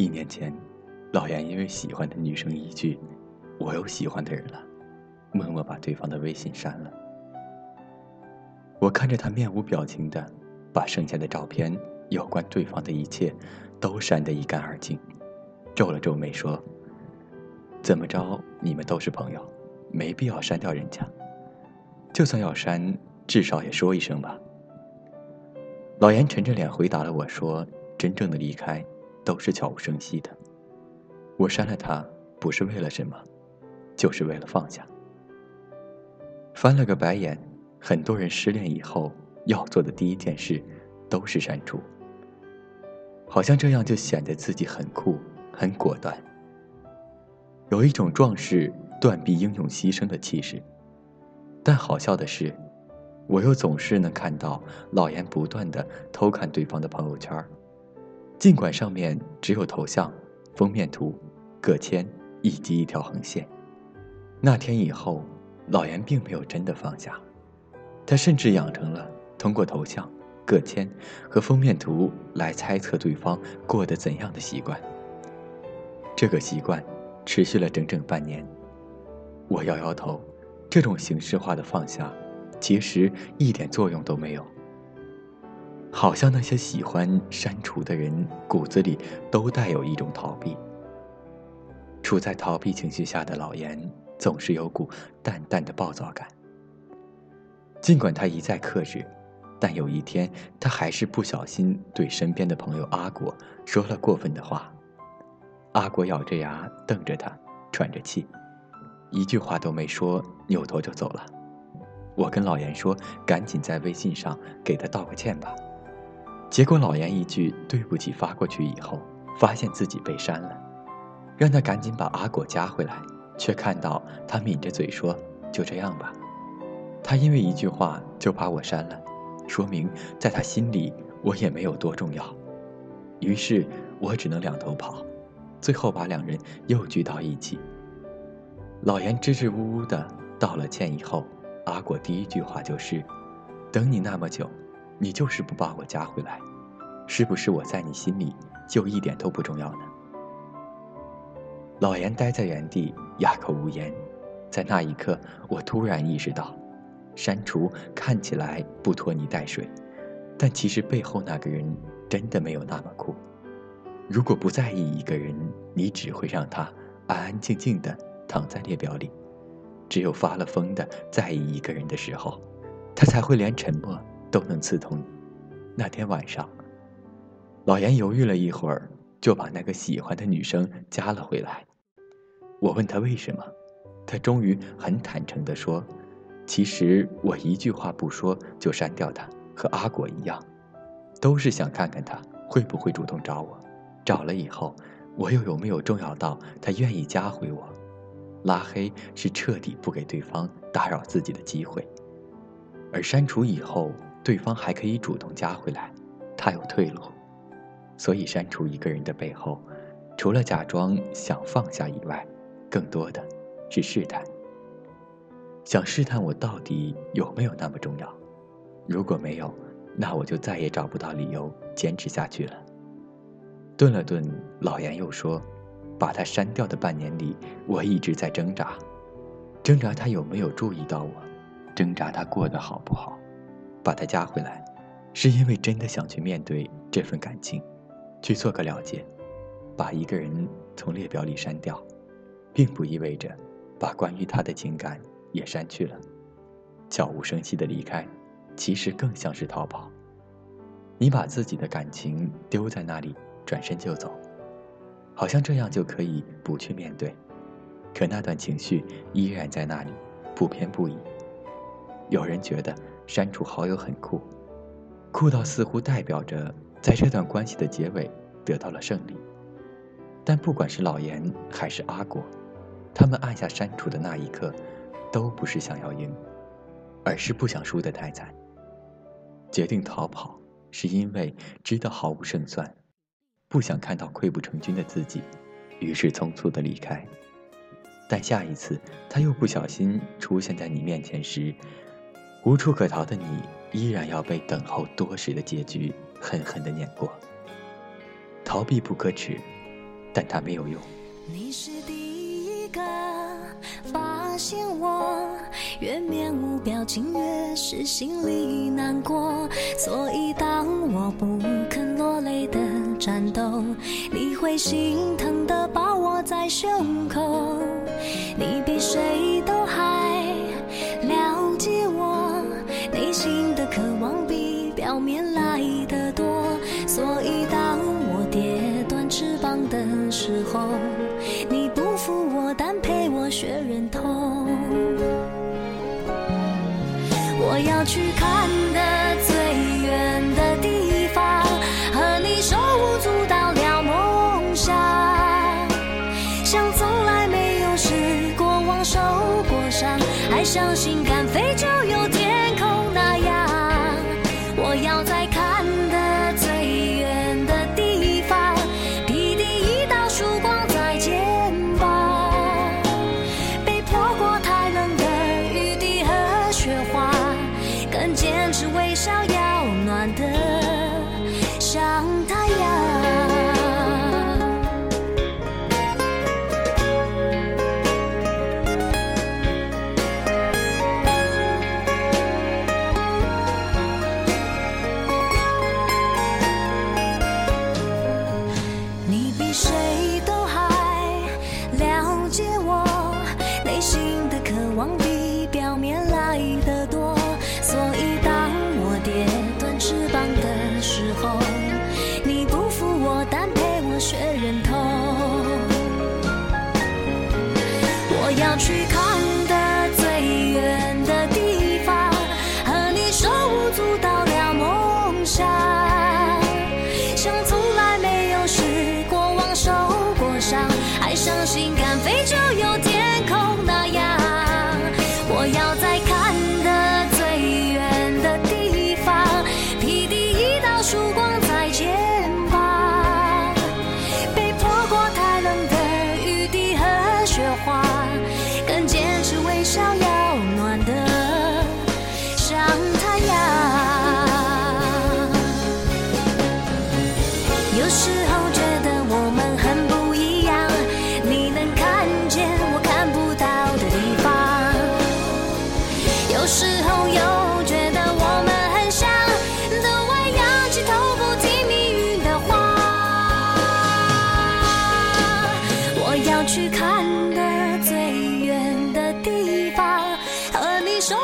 一年前，老严因为喜欢的女生一句“我有喜欢的人了”，默默把对方的微信删了。我看着他面无表情的把剩下的照片、有关对方的一切都删得一干二净，皱了皱眉说：“怎么着，你们都是朋友，没必要删掉人家。就算要删，至少也说一声吧。”老严沉着脸回答了我说：“真正的离开。”都是悄无声息的。我删了他，不是为了什么，就是为了放下。翻了个白眼，很多人失恋以后要做的第一件事，都是删除。好像这样就显得自己很酷、很果断，有一种壮士断臂英勇牺牲的气势。但好笑的是，我又总是能看到老严不断的偷看对方的朋友圈儿尽管上面只有头像、封面图、个签以及一条横线，那天以后，老严并没有真的放下，他甚至养成了通过头像、个签和封面图来猜测对方过得怎样的习惯。这个习惯持续了整整半年。我摇摇头，这种形式化的放下，其实一点作用都没有。好像那些喜欢删除的人骨子里都带有一种逃避。处在逃避情绪下的老严总是有股淡淡的暴躁感。尽管他一再克制，但有一天他还是不小心对身边的朋友阿果说了过分的话。阿果咬着牙瞪着他，喘着气，一句话都没说，扭头就走了。我跟老严说：“赶紧在微信上给他道个歉吧。”结果老严一句“对不起”发过去以后，发现自己被删了，让他赶紧把阿果加回来，却看到他抿着嘴说：“就这样吧。”他因为一句话就把我删了，说明在他心里我也没有多重要。于是我只能两头跑，最后把两人又聚到一起。老严支支吾吾的道了歉以后，阿果第一句话就是：“等你那么久。”你就是不把我加回来，是不是我在你心里就一点都不重要呢？老严呆在原地，哑口无言。在那一刻，我突然意识到，删除看起来不拖泥带水，但其实背后那个人真的没有那么酷。如果不在意一个人，你只会让他安安静静的躺在列表里。只有发了疯的在意一个人的时候，他才会连沉默。都能刺痛你。那天晚上，老严犹豫了一会儿，就把那个喜欢的女生加了回来。我问他为什么，他终于很坦诚地说：“其实我一句话不说就删掉他，和阿果一样，都是想看看他会不会主动找我。找了以后，我又有没有重要到他愿意加回我？拉黑是彻底不给对方打扰自己的机会，而删除以后。”对方还可以主动加回来，他有退路，所以删除一个人的背后，除了假装想放下以外，更多的是试探。想试探我到底有没有那么重要？如果没有，那我就再也找不到理由坚持下去了。顿了顿，老严又说：“把他删掉的半年里，我一直在挣扎，挣扎他有没有注意到我，挣扎他过得好不好。”把他加回来，是因为真的想去面对这份感情，去做个了结。把一个人从列表里删掉，并不意味着把关于他的情感也删去了。悄无声息的离开，其实更像是逃跑。你把自己的感情丢在那里，转身就走，好像这样就可以不去面对。可那段情绪依然在那里，不偏不倚。有人觉得。删除好友很酷，酷到似乎代表着在这段关系的结尾得到了胜利。但不管是老严还是阿果，他们按下删除的那一刻，都不是想要赢，而是不想输得太惨。决定逃跑，是因为知道毫无胜算，不想看到溃不成军的自己，于是匆促的离开。但下一次他又不小心出现在你面前时，无处可逃的你，依然要被等候多时的结局狠狠的碾过。逃避不可耻，但它没有用。你是第一个发现我，越面无表情，越是心里难过。所以当我不肯落泪的战斗，你会心疼的抱我在胸口。你比谁都还心的渴望，比表面来的多。所以当我跌断翅膀的时候，你不负我，但陪我学忍痛。我要去看的最远的地方，和你手舞足蹈聊梦想，像从来没有失过望、受过伤，还相信敢飞就要去看的最远的地方，和你手。